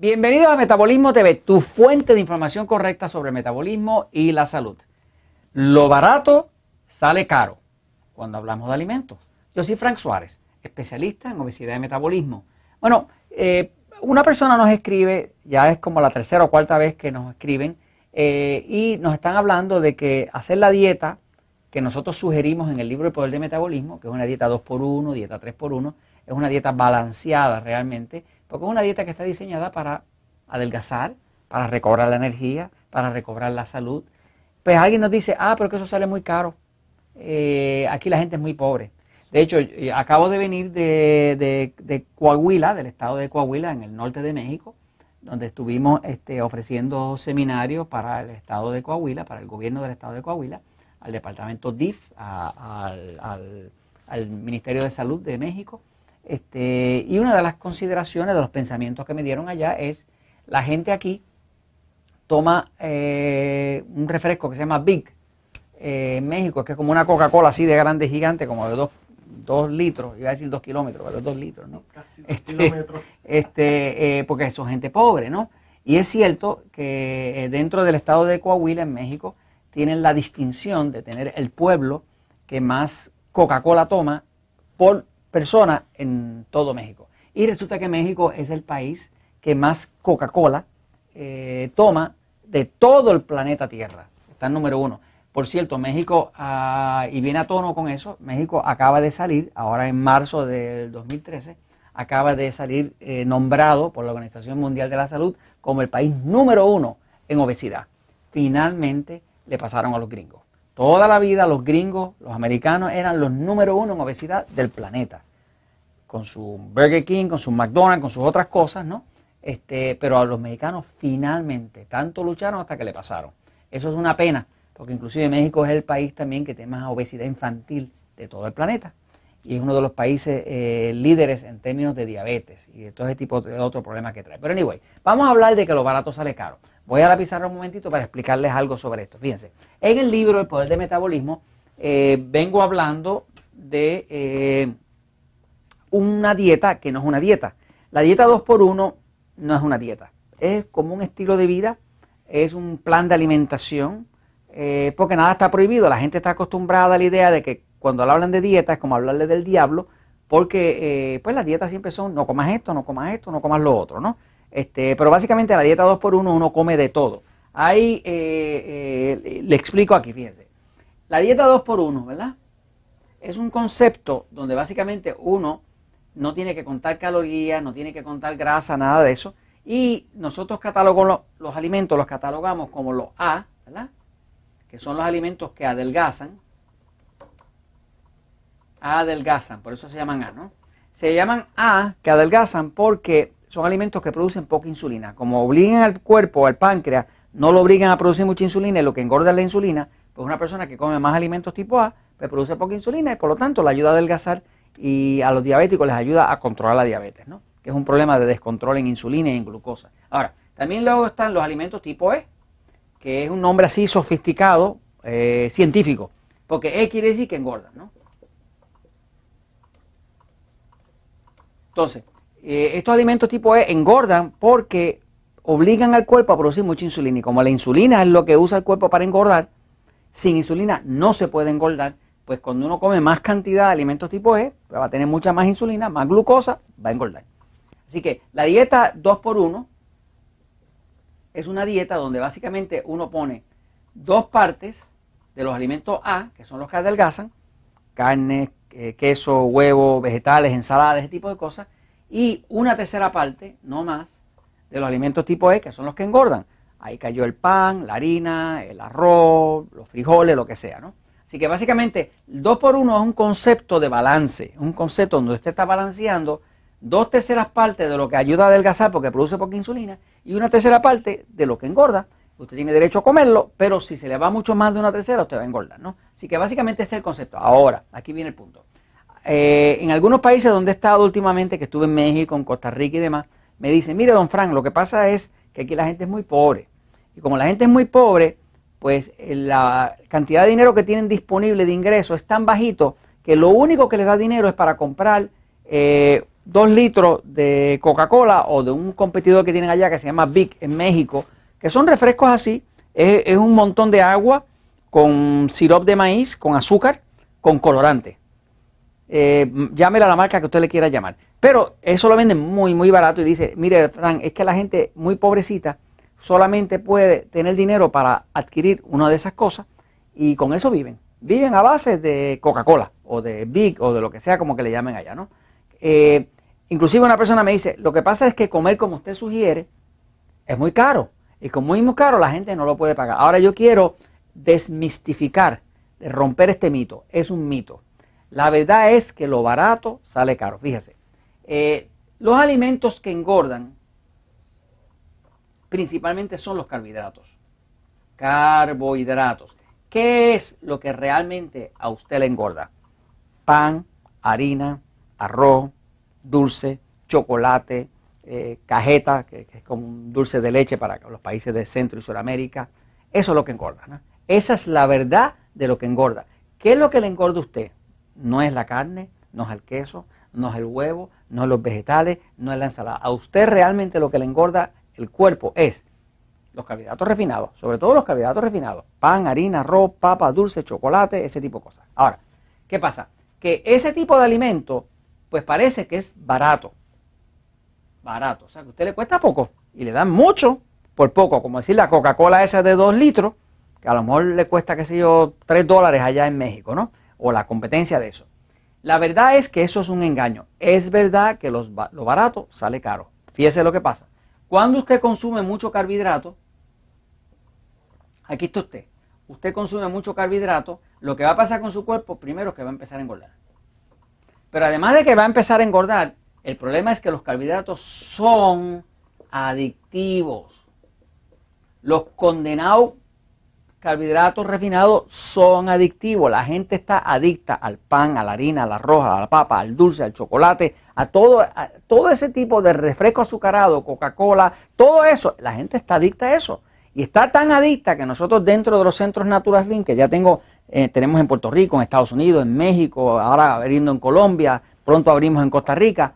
Bienvenidos a Metabolismo TV, tu fuente de información correcta sobre metabolismo y la salud. Lo barato sale caro cuando hablamos de alimentos. Yo soy Frank Suárez, especialista en obesidad y metabolismo. Bueno, eh, una persona nos escribe, ya es como la tercera o cuarta vez que nos escriben, eh, y nos están hablando de que hacer la dieta que nosotros sugerimos en el libro El Poder del Metabolismo, que es una dieta 2x1, dieta 3x1, es una dieta balanceada realmente, porque es una dieta que está diseñada para adelgazar, para recobrar la energía, para recobrar la salud. Pues alguien nos dice, ah, pero que eso sale muy caro. Eh, aquí la gente es muy pobre. De hecho, acabo de venir de, Coahuila, del estado de Coahuila, en el norte de México, donde estuvimos este, ofreciendo seminarios para el estado de Coahuila, para el gobierno del estado de Coahuila, al departamento DIF, al Ministerio de Salud de México este, y una de las consideraciones de los pensamientos que me dieron allá es, la gente aquí toma eh, un refresco que se llama Big eh, en México, que es como una Coca-Cola así de grande, gigante, como de dos, litros, iba a decir dos kilómetros, pero dos litros, ¿no? Casi dos este, kilómetros. Este, eh, porque son gente pobre, ¿no? Y es cierto que dentro del estado de Coahuila, en México, tienen la distinción de tener el pueblo que más Coca-Cola toma por personas en todo México. Y resulta que México es el país que más Coca-Cola eh, toma de todo el planeta Tierra. Está en número uno. Por cierto, México, ah, y viene a tono con eso, México acaba de salir, ahora en marzo del 2013, acaba de salir eh, nombrado por la Organización Mundial de la Salud como el país número uno en obesidad. Finalmente le pasaron a los gringos. Toda la vida los gringos, los americanos, eran los número uno en obesidad del planeta. Con su Burger King, con su McDonald's, con sus otras cosas, ¿no? Este, pero a los mexicanos finalmente, tanto lucharon hasta que le pasaron. Eso es una pena, porque inclusive México es el país también que tiene más obesidad infantil de todo el planeta. Y es uno de los países eh, líderes en términos de diabetes y de todo ese tipo de otros problemas que trae. Pero anyway, vamos a hablar de que lo barato sale caro. Voy a la pizarra un momentito para explicarles algo sobre esto. Fíjense, en el libro El Poder del Metabolismo eh, vengo hablando de eh, una dieta que no es una dieta. La dieta 2x1 no es una dieta, es como un estilo de vida, es un plan de alimentación, eh, porque nada está prohibido. La gente está acostumbrada a la idea de que cuando hablan de dieta es como hablarle del diablo, porque pues las dietas siempre son no comas esto, no comas esto, no comas lo otro, ¿no? Este, pero básicamente la dieta 2x1 uno come de todo. Ahí eh, eh, le explico aquí, fíjense. La dieta 2x1, ¿verdad? Es un concepto donde básicamente uno no tiene que contar calorías, no tiene que contar grasa, nada de eso. Y nosotros catalogamos los, alimentos, los catalogamos como los A, ¿verdad? Que son los alimentos que adelgazan. Adelgazan, por eso se llaman A, ¿no? Se llaman A que adelgazan porque son alimentos que producen poca insulina. Como obligan al cuerpo, al páncreas, no lo obligan a producir mucha insulina y lo que engorda es la insulina, pues una persona que come más alimentos tipo A, pues produce poca insulina y por lo tanto le ayuda a adelgazar y a los diabéticos les ayuda a controlar la diabetes, ¿no? Que es un problema de descontrol en insulina y en glucosa. Ahora, también luego están los alimentos tipo E, que es un nombre así sofisticado, eh, científico, porque E quiere decir que engorda, ¿no? Entonces, eh, estos alimentos tipo E engordan porque obligan al cuerpo a producir mucha insulina. Y como la insulina es lo que usa el cuerpo para engordar, sin insulina no se puede engordar. Pues cuando uno come más cantidad de alimentos tipo E, va a tener mucha más insulina, más glucosa, va a engordar. Así que la dieta 2x1 es una dieta donde básicamente uno pone dos partes de los alimentos A, que son los que adelgazan, carne, eh, queso, huevo, vegetales, ensaladas, ese tipo de cosas, y una tercera parte, no más, de los alimentos tipo E, que son los que engordan. Ahí cayó el pan, la harina, el arroz, los frijoles, lo que sea, ¿no? Así que básicamente, 2 por 1 es un concepto de balance, un concepto donde usted está balanceando dos terceras partes de lo que ayuda a adelgazar porque produce poca insulina y una tercera parte de lo que engorda. Usted tiene derecho a comerlo, pero si se le va mucho más de una tercera, usted va a engordar, ¿no? Así que básicamente ese es el concepto. Ahora, aquí viene el punto. Eh, en algunos países donde he estado últimamente, que estuve en México, en Costa Rica y demás, me dicen, mire, don Frank, lo que pasa es que aquí la gente es muy pobre. Y como la gente es muy pobre, pues eh, la cantidad de dinero que tienen disponible de ingreso es tan bajito que lo único que les da dinero es para comprar eh, dos litros de Coca-Cola o de un competidor que tienen allá que se llama Big en México, que son refrescos así, es, un montón de agua con sirope de maíz, con azúcar, con colorante. Eh, llámela a la marca que usted le quiera llamar. Pero eso lo venden muy, muy barato y dice, mire, Frank, es que la gente muy pobrecita solamente puede tener dinero para adquirir una de esas cosas y con eso viven. Viven a base de Coca-Cola o de Big o de lo que sea como que le llamen allá, ¿no? Eh, inclusive una persona me dice, lo que pasa es que comer como usted sugiere es muy caro. Y como es muy caro, la gente no lo puede pagar. Ahora yo quiero desmistificar, romper este mito. Es un mito. La verdad es que lo barato sale caro. Fíjese, eh, los alimentos que engordan principalmente son los carbohidratos. Carbohidratos. ¿Qué es lo que realmente a usted le engorda? Pan, harina, arroz, dulce, chocolate, eh, cajeta, que, es como un dulce de leche para los países de Centro y Sudamérica. Eso es lo que engorda. Esa es la verdad de lo que engorda. ¿Qué es lo que le engorda a usted? No es la carne, no es el queso, no es el huevo, no es los vegetales, no es la ensalada. A usted realmente lo que le engorda el cuerpo es los carbohidratos refinados, sobre todo los carbohidratos refinados, pan, harina, arroz, papa, dulce, chocolate, ese tipo de cosas. Ahora, ¿qué pasa? Que ese tipo de alimento, pues parece que es barato. Barato, o sea, que a usted le cuesta poco y le dan mucho por poco, como decir la Coca-Cola esa de 2 litros, que a lo mejor le cuesta, qué sé yo, 3 dólares allá en México, ¿no? O la competencia de eso. La verdad es que eso es un engaño. Es verdad que los, lo barato sale caro. Fíjese lo que pasa. Cuando usted consume mucho carbohidrato, aquí está usted, usted consume mucho carbohidrato, lo que va a pasar con su cuerpo, primero es que va a empezar a engordar. Pero además de que va a empezar a engordar, el problema es que los carbohidratos son adictivos. Los condenados carbohidratos refinados son adictivos. La gente está adicta al pan, a la harina, a la roja, a la papa, al dulce, al chocolate, a todo, todo ese tipo de refresco azucarado, Coca-Cola, todo eso. La gente está adicta a eso. Y está tan adicta que nosotros dentro de los centros Natural que ya tengo, eh, tenemos en Puerto Rico, en Estados Unidos, en México, ahora abriendo en Colombia, pronto abrimos en Costa Rica,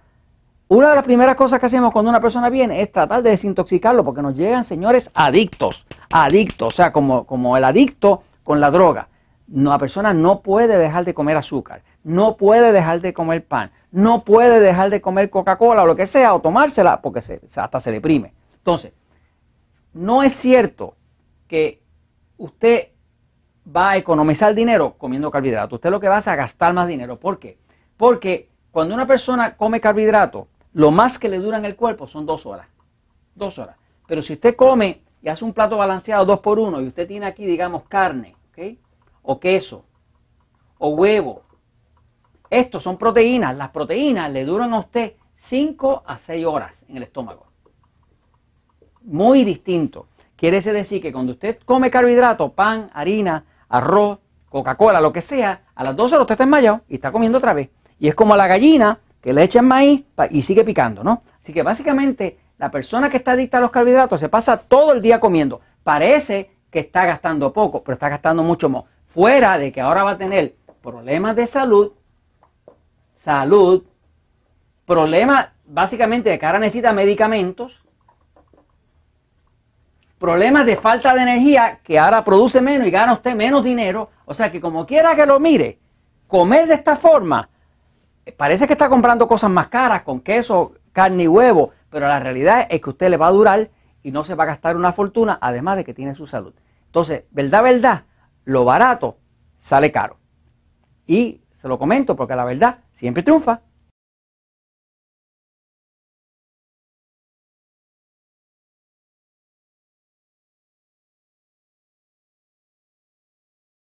una de las primeras cosas que hacemos cuando una persona viene es tratar de desintoxicarlo porque nos llegan señores adictos, adictos, o sea, como, como el adicto con la droga. la persona no puede dejar de comer azúcar, no puede dejar de comer pan, no puede dejar de comer Coca-Cola o lo que sea, o tomársela porque se, hasta se deprime. Entonces, no es cierto que usted va a economizar dinero comiendo carbohidratos. Usted lo que va a a gastar más dinero. ¿Por qué? Porque cuando una persona come carbohidratos, lo más que le dura en el cuerpo son dos horas. Dos horas. Pero si usted come y hace un plato balanceado dos por uno y usted tiene aquí, digamos, carne, ¿ok? O queso, o huevo. Estos son proteínas. Las proteínas le duran a usted 5 a 6 horas en el estómago. Muy distinto. Quiere decir que cuando usted come carbohidratos, pan, harina, arroz, Coca-Cola, lo que sea, a las 12 horas usted está enmayado y está comiendo otra vez. Y es como la gallina que le echan maíz y sigue picando, ¿no? Así que básicamente la persona que está adicta a los carbohidratos se pasa todo el día comiendo. Parece que está gastando poco, pero está gastando mucho más. Fuera de que ahora va a tener problemas de salud, salud, problemas básicamente de que ahora necesita medicamentos, problemas de falta de energía que ahora produce menos y gana usted menos dinero. O sea que como quiera que lo mire, comer de esta forma parece que está comprando cosas más caras, con queso, carne y huevo, pero la realidad es que usted le va a durar y no se va a gastar una fortuna, además de que tiene su salud. Entonces, verdad, verdad, lo barato sale caro. Y se lo comento porque la verdad siempre triunfa.